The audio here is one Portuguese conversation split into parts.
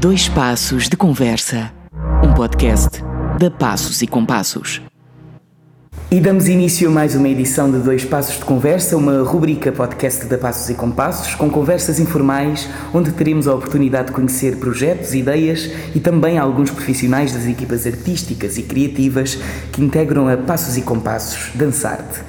Dois Passos de Conversa, um podcast da Passos e Compassos. E damos início a mais uma edição de Dois Passos de Conversa, uma rubrica podcast da Passos e Compassos, com conversas informais, onde teremos a oportunidade de conhecer projetos, ideias e também alguns profissionais das equipas artísticas e criativas que integram a Passos e Compassos Dançarte.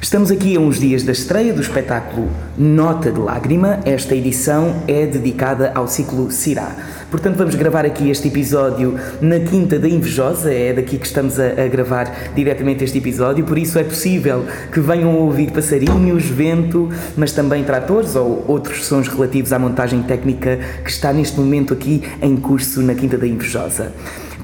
Estamos aqui a uns dias da estreia do espetáculo Nota de Lágrima. Esta edição é dedicada ao ciclo Cirá. Portanto, vamos gravar aqui este episódio na Quinta da Invejosa, é daqui que estamos a, a gravar diretamente este episódio, por isso é possível que venham ouvir passarinhos, vento, mas também tratores ou outros sons relativos à montagem técnica que está neste momento aqui em curso na Quinta da Invejosa.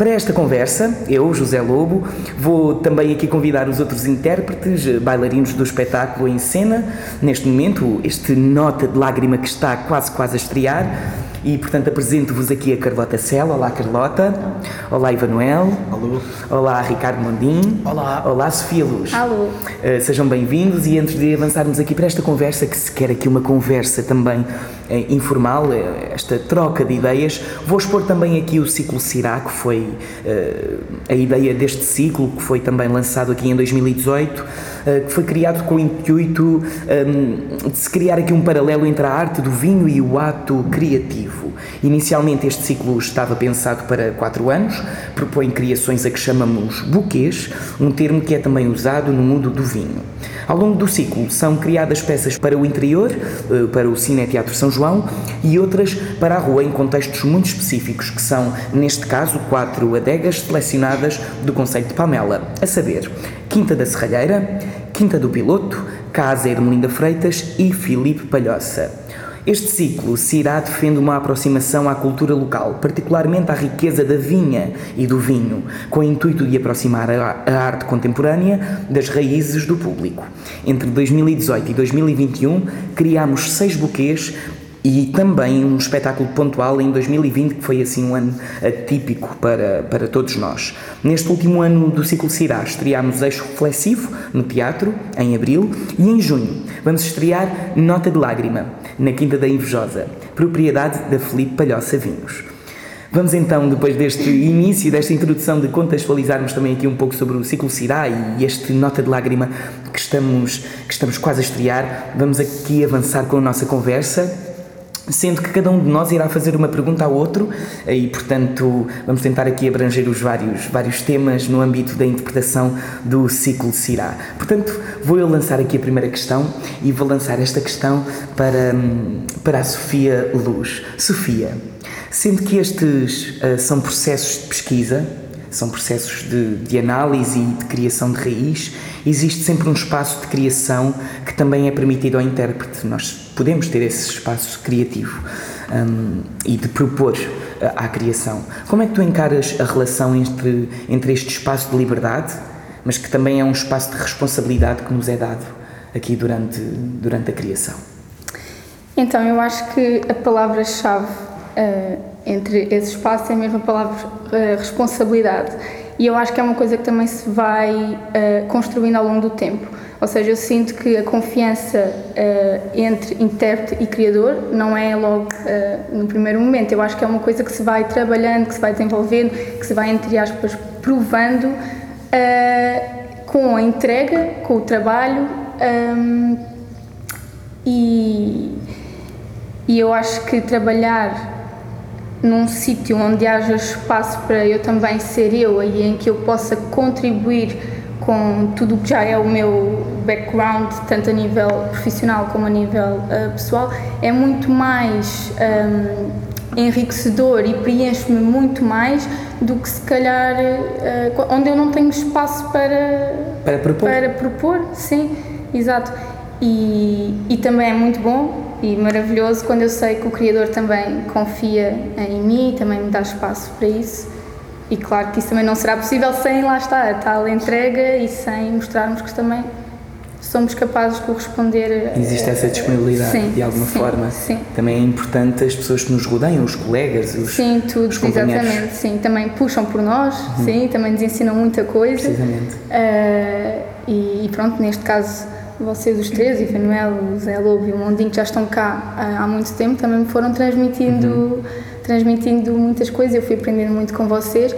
Para esta conversa, eu, José Lobo, vou também aqui convidar os outros intérpretes, bailarinos do espetáculo em cena. Neste momento, este Nota de Lágrima que está quase, quase a estrear. E, portanto, apresento-vos aqui a Carlota Sela. Olá, Carlota. Olá, Ivanuel. Alô. Olá, Ricardo Mondim. Olá. Olá, Sofia Luz. Alô. Uh, sejam bem-vindos e antes de avançarmos aqui para esta conversa, que se quer aqui uma conversa também eh, informal, eh, esta troca de ideias, vou expor também aqui o ciclo Cirá, que foi a ideia deste ciclo, que foi também lançado aqui em 2018, que foi criado com o intuito de se criar aqui um paralelo entre a arte do vinho e o ato criativo. Inicialmente este ciclo estava pensado para quatro anos, propõe criações a que chamamos buquês, um termo que é também usado no mundo do vinho. Ao longo do ciclo são criadas peças para o interior, para o Cine Teatro São João e outras para a rua em contextos muito específicos, que são, neste caso, quatro adegas selecionadas do Conceito de Palmela, a saber, Quinta da Serralheira, Quinta do Piloto, Casa Ermelinda Freitas e Filipe Palhoça. Este ciclo se irá defende uma aproximação à cultura local, particularmente à riqueza da vinha e do vinho, com o intuito de aproximar a, arte contemporânea das raízes do público. Entre 2018 e 2021, criamos seis buquês e também um espetáculo pontual em 2020, que foi assim um ano atípico para, para todos nós. Neste último ano do ciclo Cirá, estreámos Eixo Reflexivo no teatro, em abril, e em junho vamos estrear Nota de Lágrima, na Quinta da Invejosa, propriedade da Felipe Palhoça Vinhos. Vamos então, depois deste início, desta introdução, de contextualizarmos também aqui um pouco sobre o ciclo Cirá e este Nota de Lágrima que estamos, que estamos quase a estrear, vamos aqui avançar com a nossa conversa sendo que cada um de nós irá fazer uma pergunta ao outro e, portanto, vamos tentar aqui abranger os vários, vários temas no âmbito da interpretação do ciclo Cirá. Portanto, vou eu lançar aqui a primeira questão e vou lançar esta questão para, para a Sofia Luz. Sofia, sendo que estes uh, são processos de pesquisa, são processos de, de análise e de criação de raiz, existe sempre um espaço de criação que também é permitido ao intérprete. Nós podemos ter esse espaço criativo um, e de propor uh, à criação. Como é que tu encaras a relação entre, entre este espaço de liberdade, mas que também é um espaço de responsabilidade que nos é dado aqui durante, durante a criação? Então, eu acho que a palavra-chave uh, entre esse espaço é mesmo a palavra responsabilidade. E eu acho que é uma coisa que também se vai uh, construindo ao longo do tempo. Ou seja, eu sinto que a confiança uh, entre intérprete e criador não é logo no primeiro momento. Eu acho que é uma coisa que se vai trabalhando, que se vai desenvolvendo, que se vai, entre aspas, provando com a entrega, com o trabalho. Um, e, e eu acho que trabalhar num sítio onde haja espaço para eu também ser eu e em que eu possa contribuir com tudo o que já é o meu background, tanto a nível profissional como a nível uh, pessoal, é muito mais um, enriquecedor e preenche-me muito mais do que se calhar uh, onde eu não tenho espaço para, para propor. Para propor, sim, exato. E, e também é muito bom e maravilhoso quando eu sei que o Criador também confia em mim, também me dá espaço para isso. E claro que isso também não será possível sem lá estar a tal entrega e sem mostrarmos que também somos capazes de corresponder. Existe essa disponibilidade sim, de alguma sim, forma. Sim. Também é importante as pessoas que nos rodeiam, os colegas, os Sim, tudo, os exatamente. Sim, também puxam por nós, uhum. sim, também nos ensinam muita coisa. Precisamente. Uh, e, e pronto, neste caso vocês os três, o Ivanuel, o Zé Lobo e o Mondinho, que já estão cá há, há muito tempo, também me foram transmitindo, uhum. transmitindo muitas coisas, eu fui aprendendo muito com vocês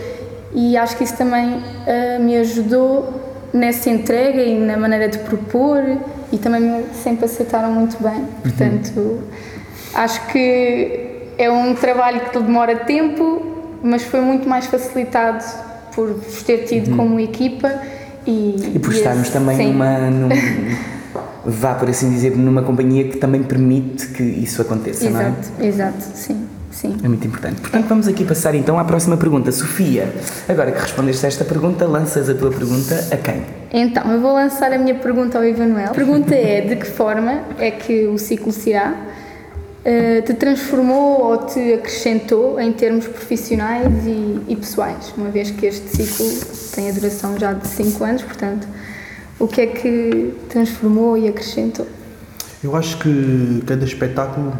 e acho que isso também uh, me ajudou nessa entrega e na maneira de propor e também me sempre aceitaram muito bem. Uhum. Portanto, uhum. acho que é um trabalho que demora tempo, mas foi muito mais facilitado por vos ter tido uhum. como equipa e, e por estarmos esse, também sim. numa. Num, vá por assim dizer, numa companhia que também permite que isso aconteça, exato, não é? Exato, sim. Sim. É muito importante. Portanto, vamos aqui passar então à próxima pergunta. Sofia, agora que respondeste a esta pergunta, lanças a tua pergunta a quem? Então, eu vou lançar a minha pergunta ao Ivanuel. A pergunta é: de que forma é que o ciclo Cirá uh, te transformou ou te acrescentou em termos profissionais e, e, pessoais? Uma vez que este ciclo tem a duração já de 5 anos, portanto, o que é que transformou e acrescentou? Eu acho que cada espetáculo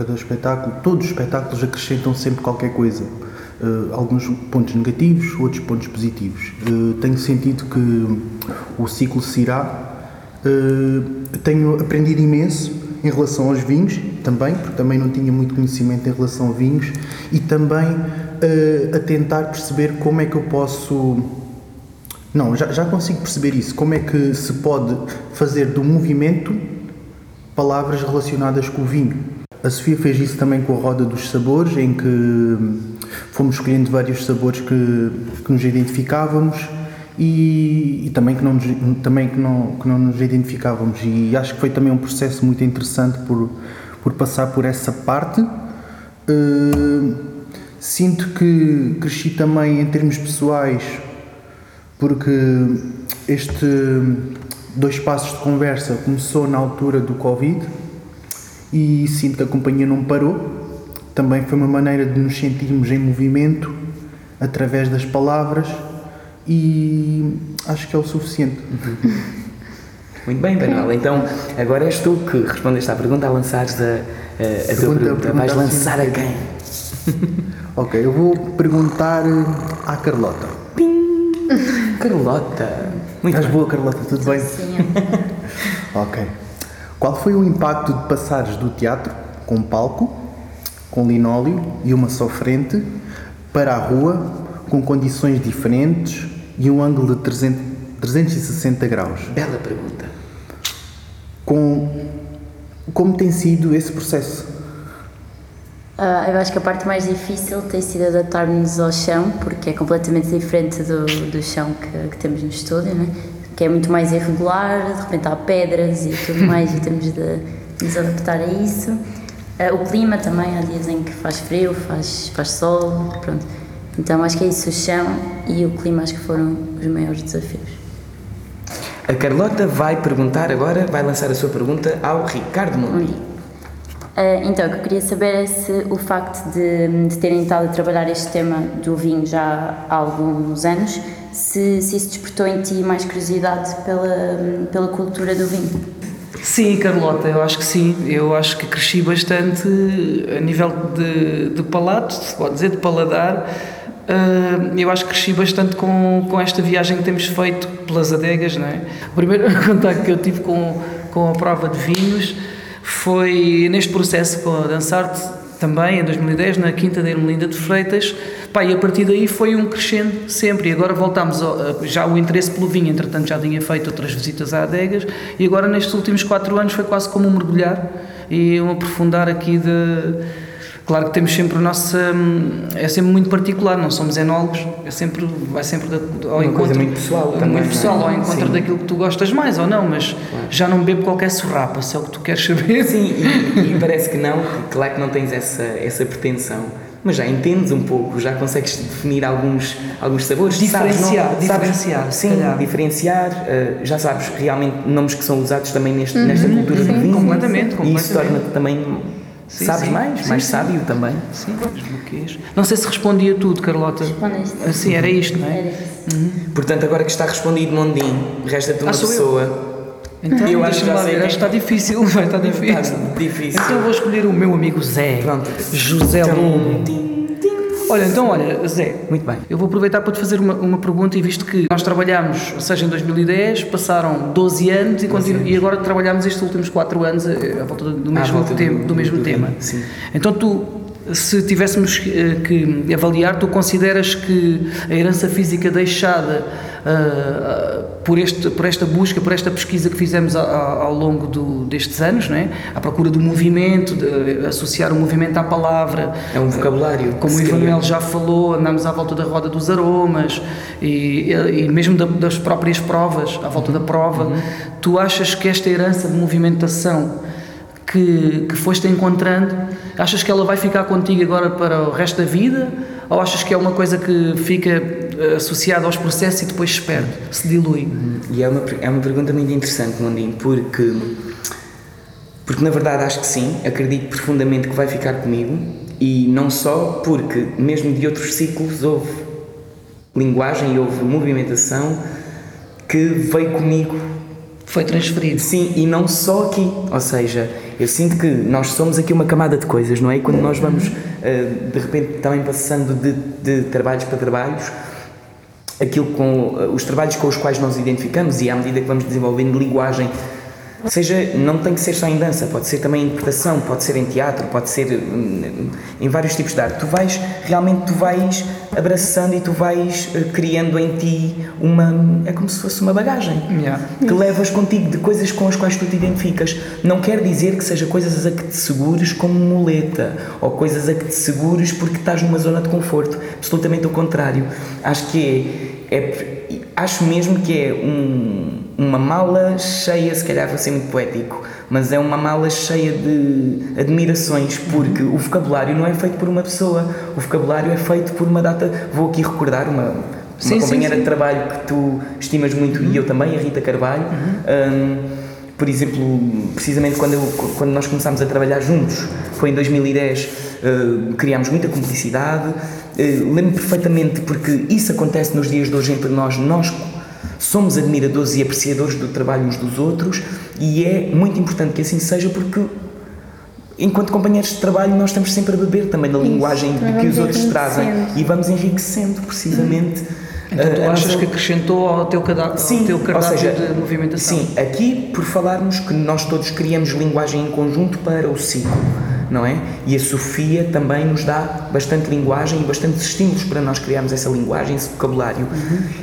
cada espetáculo, todos os espetáculos acrescentam sempre qualquer coisa. Uh, alguns pontos negativos, outros pontos positivos. Uh, tenho sentido que o ciclo Cirá uh, tenho aprendido imenso em relação aos vinhos, também, porque também não tinha muito conhecimento em relação a vinhos, e também a tentar perceber como é que eu posso. Não, já, já consigo perceber isso. Como é que se pode fazer do movimento palavras relacionadas com o vinho a Sofia fez isso também com a Roda dos Sabores, em que fomos escolhendo vários sabores que, que nos identificávamos e, e, também, que não, nos, também que, não, que não nos identificávamos. E acho que foi também um processo muito interessante por, por passar por essa parte. Uh, sinto que cresci também em termos pessoais, porque este dois passos de conversa começou na altura do Covid e sinto que a companhia não parou. Também foi uma maneira de nos sentirmos em movimento através das palavras e acho que é o suficiente. Muito bem, Manuel. Então, agora és tu que respondeste à pergunta a lançares a, a, a pergunta, tua pergunta. Vais lançar a quem? ok, eu vou perguntar à Carlota. Pim! Carlota! Muito Estás boa, Carlota? Tudo bem? Sim. ok. Qual foi o impacto de passares do teatro, com palco, com linóleo e uma só frente, para a rua, com condições diferentes e um ângulo de 300, 360 graus? Bela pergunta. Com, como tem sido esse processo? Uh, eu acho que a parte mais difícil tem sido adaptar-nos ao chão, porque é completamente diferente do, do chão que, que temos no estúdio, né? que é muito mais irregular, de repente há pedras e tudo mais e temos de nos adaptar a isso. Uh, o clima também, há dias em que faz frio, faz, faz sol, pronto. Então acho que é isso, o chão e o clima acho que foram os maiores desafios. A Carlota vai perguntar agora, vai lançar a sua pergunta ao Ricardo Mundi. Uh, então, o que eu queria saber é se o facto de, de terem estado a trabalhar este tema do vinho já há alguns anos se, se isso despertou em ti mais curiosidade pela, pela cultura do vinho. Sim, Carlota, eu acho que sim. Eu acho que cresci bastante a nível de, de palato, se pode dizer, de paladar. Uh, eu acho que cresci bastante com, com esta viagem que temos feito pelas adegas, não é? O primeiro contacto que eu tive com, com a prova de vinhos foi neste processo com a Dançarte, também em 2010, na Quinta da Ermelinda de Freitas, Pá, e a partir daí foi um crescendo sempre. E agora voltámos ao, já o interesse pelo vinho, entretanto já tinha feito outras visitas a adegas, e agora nestes últimos quatro anos foi quase como um mergulhar e um aprofundar aqui de. Claro que temos sempre a nossa. É sempre muito particular, não somos enólogos, é sempre, vai sempre ao Uma encontro. muito pessoal também. Muito pessoal, ao encontro Sim. daquilo que tu gostas mais ou não, mas claro. já não bebo qualquer sorrapa, se é o que tu queres saber. Sim, e, e parece que não, claro que não tens essa, essa pretensão mas já entendes um pouco, já consegues definir alguns, alguns sabores. Diferenciar, sabes, diferenciar. Sabes, sim, calhar. diferenciar. Uh, já sabes realmente nomes que são usados também neste, uhum, nesta cultura sim, do vinho. Completamente, completamente. E isso torna-te também. Sim, sabes sim, mais, sim, mais sábio também. Sim, Não sei se respondia tudo, Carlota. Respondeste. Assim, era isto, não é? Era uhum. Portanto, agora que está respondido Mondim, resta-te uma ah, pessoa. Eu? Então, eu acho que lá ver, está difícil, vai estar difícil. Está difícil. Então vou escolher o meu amigo Zé. Pronto. José Lobo. Olha, então, olha, Zé. Muito bem. Eu vou aproveitar para te fazer uma, uma pergunta e visto que nós trabalhamos, ou seja, em 2010, passaram 12 anos e, continu, e agora trabalhamos estes últimos 4 anos eh, à volta do mesmo, volta do- tema, do mesmo do tema. tema, sim. Então tu, se tivéssemos eh, que avaliar, tu consideras que a herança física deixada ah, por, este, por esta busca, por esta pesquisa que fizemos a- a- ao longo do- destes anos, não é? à procura do movimento, de associar o movimento à palavra, É um vocabulário. como o. Emanuel já falou, andamos à volta da roda dos aromas e, e mesmo da- das próprias provas, à volta da prova. Uhum. Tu achas que esta herança de movimentação que, que foste encontrando, achas que ela vai ficar contigo agora para o resto da vida? Ou achas que é uma coisa que fica eh, associada aos processos e depois se perde, se dilui? E é uma, é uma pergunta muito interessante, Mondinho, porque, porque na verdade acho que sim, acredito profundamente que vai ficar comigo e não só porque, mesmo de outros ciclos, houve linguagem e houve movimentação que veio comigo Foi transferido. Sim, e não só aqui. Ou seja, eu sinto que nós somos aqui uma camada de coisas, não é? E quando nós vamos, eh, de repente, também passando de, de trabalhos para trabalhos, aquilo com eh, os trabalhos com os quais nós identificamos e à medida que vamos desenvolvendo linguagem, seja, não tem que ser só em dança, pode ser também em interpretação, pode ser em teatro, pode ser hum, em vários tipos de arte. Tu vais, realmente, tu vais abraçando e tu vais eh, criando em ti uma, é como se fosse uma bagagem Yeah. que levas contigo de coisas com as quais tu te identificas. Não quer dizer que seja coisas a que te segures como muleta ou coisas a que te segures porque estás numa zona de conforto. Absolutamente o contrário. Acho que é, é- acho mesmo que é um- uma mala cheia, se calhar vou ser muito poético, mas é uma mala cheia de admirações porque o vocabulário não é feito por uma pessoa, o vocabulário é feito por uma data. Vou aqui recordar uma, Sim, sim, companheira sim. de trabalho que tu estimas muito e eu também, a Rita Carvalho. Um, por exemplo, precisamente quando, eu- quando nós começámos a trabalhar juntos, foi em 2010, uh, criámos muita cumplicidade. Uh, lembro perfeitamente porque isso acontece nos dias de hoje entre nós. Nós somos admiradores e apreciadores do trabalho uns dos outros e é muito importante que assim seja porque enquanto companheiros de trabalho nós estamos sempre a beber também da linguagem que os outros trazem e vamos enriquecendo precisamente Então tu a- a achas que acrescentou ao teu, cada, ao teu cardápio seja, de movimentação? Sim, aqui por falarmos que nós todos criamos linguagem em conjunto para o ciclo, não é? E a Sofia também nos dá bastante linguagem e bastantes estímulos para nós criarmos essa linguagem, esse vocabulário.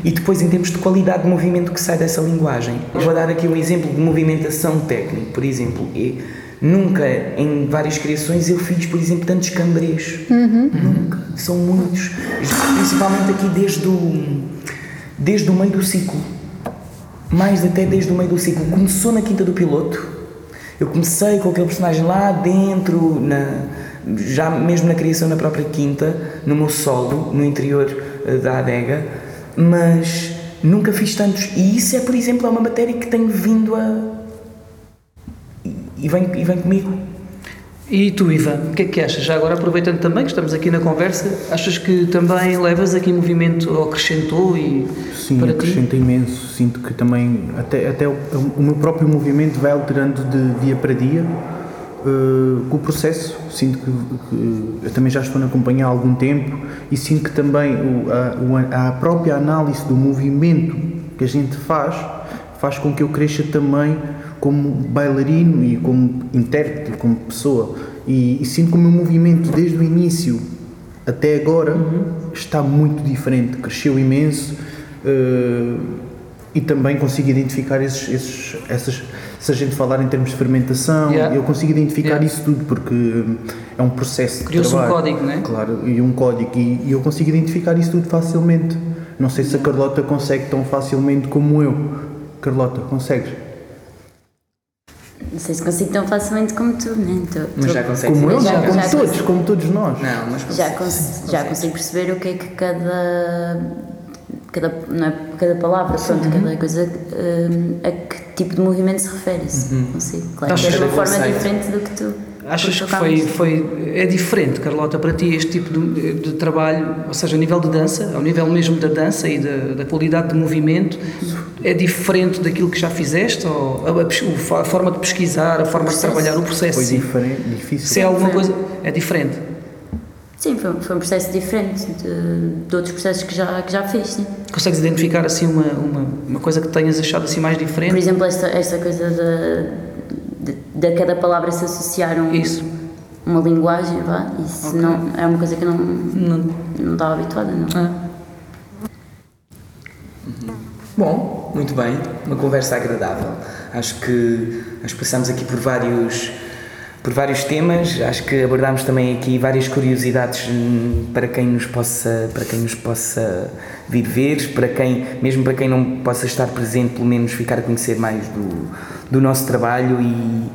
E depois, em termos de qualidade de movimento que sai dessa linguagem, eu vou dar aqui um exemplo de movimentação técnica, por exemplo. E nunca em várias criações eu fiz, por exemplo, tantos cambrês. Nunca. São muitos. Principalmente aqui desde o, desde o meio do ciclo mais até desde o meio do ciclo. Começou na Quinta do Piloto. Eu comecei com aquele personagem lá dentro, na, já mesmo na criação da própria Quinta, no meu solo, no interior eh, da adega, mas nunca fiz tantos. E isso é, por exemplo, é uma matéria que tenho vindo a. e- vem, e vem comigo. E tu, Ivan, o que é que achas? Já agora, aproveitando também que estamos aqui na conversa, achas que também levas aqui movimento ou acrescentou e Sim, para ti? acrescenta imenso. Sinto que também, até, até o, o meu próprio movimento vai alterando de dia para dia eh, com o processo. Sinto que, que eu também já estou na companhia há algum tempo e sinto que também o, a, a própria análise do movimento que a gente faz faz com que eu cresça também como bailarino e como intérprete, como pessoa. E, e sinto que o meu movimento desde o início até agora está muito diferente, cresceu imenso eh, e também consigo identificar esses, esses, essas, se a gente falar em termos de fermentação, Yeah. eu consigo identificar Yeah. isso tudo porque hum, é um processo de Criou-se um código, não é? Claro, e um código e, e eu consigo identificar isso tudo facilmente. Não sei se a Carlota consegue tão facilmente como eu. Carlota, consegues? Não sei se consigo tão facilmente como tu, né? Tu, Mas tu- já consegue Como eu, Já- como já todos, consigo. como todos nós. Não, mas já, consegue, cons- já consigo perceber o que é que cada, cada, não é, cada palavra, pronto, cada coisa, hum, a que tipo de movimento se refere. Isso consigo. Claro que é de uma forma conceito. diferente do que tu. Achas que foi, foi, é diferente, Carlota, para ti este tipo de, de trabalho, ou seja, a nível de dança, ao nível mesmo da dança e da, da qualidade de movimento, é diferente daquilo que já fizeste? Ou a, a a forma de pesquisar, a forma de trabalhar, o processo? Foi sim. diferente, difícil. Se é alguma coisa, é diferente. Sim, foi, foi um processo diferente de, de outros processos que já, que já fiz, sim. Consegues identificar assim uma, uma, uma coisa que tenhas achado assim mais diferente? Por exemplo, esta, esta coisa de, de, de cada palavra se associar um, Isso. uma linguagem, vá, isso Ok. não, é uma coisa que eu não, Não. não estava habituada, não. Ah. Bom, muito bem, uma conversa agradável. Acho que passamos aqui por vários por vários temas, acho que abordámos também aqui várias curiosidades hum, para quem nos possa para quem nos possa vir ver, para quem mesmo para quem não possa estar presente, pelo menos ficar a conhecer mais do, do nosso trabalho. E,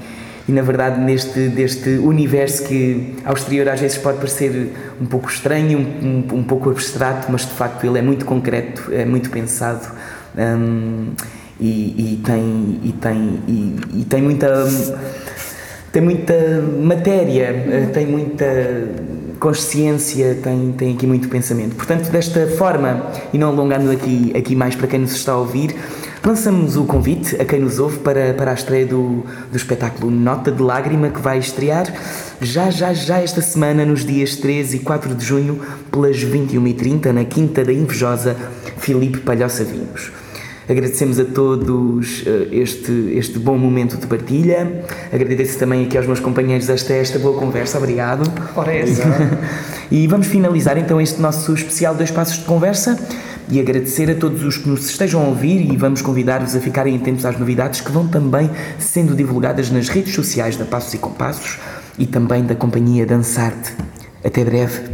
e na verdade neste deste universo que ao exterior às vezes pode parecer um pouco estranho, um, um, um pouco abstrato, mas de facto ele é muito concreto, é muito pensado hum, e, e tem e tem e, e tem muita tem muita matéria, eh, tem muita consciência, tem, tem aqui muito pensamento. Portanto, desta forma, e não alongando aqui, aqui mais para quem nos está a ouvir, lançamos o convite a quem nos ouve para, para a estreia do, do espetáculo Nota de Lágrima, que vai estrear já, já, já esta semana, nos dias 13 e 4 de junho, pelas 21h30, na Quinta da Invejosa, Filipe Palhoça Vinhos. Agradecemos a todos eh, este, este bom momento de partilha. Agradeço também aqui aos meus companheiros esta, esta boa conversa. Obrigado. Ora, é essa. E vamos finalizar então este nosso especial Dois Passos de Conversa e agradecer a todos os que nos estejam a ouvir e vamos convidar-vos a ficarem atentos às novidades que vão também sendo divulgadas nas redes sociais da Passos e Compassos e também da companhia Dançarte. Até breve.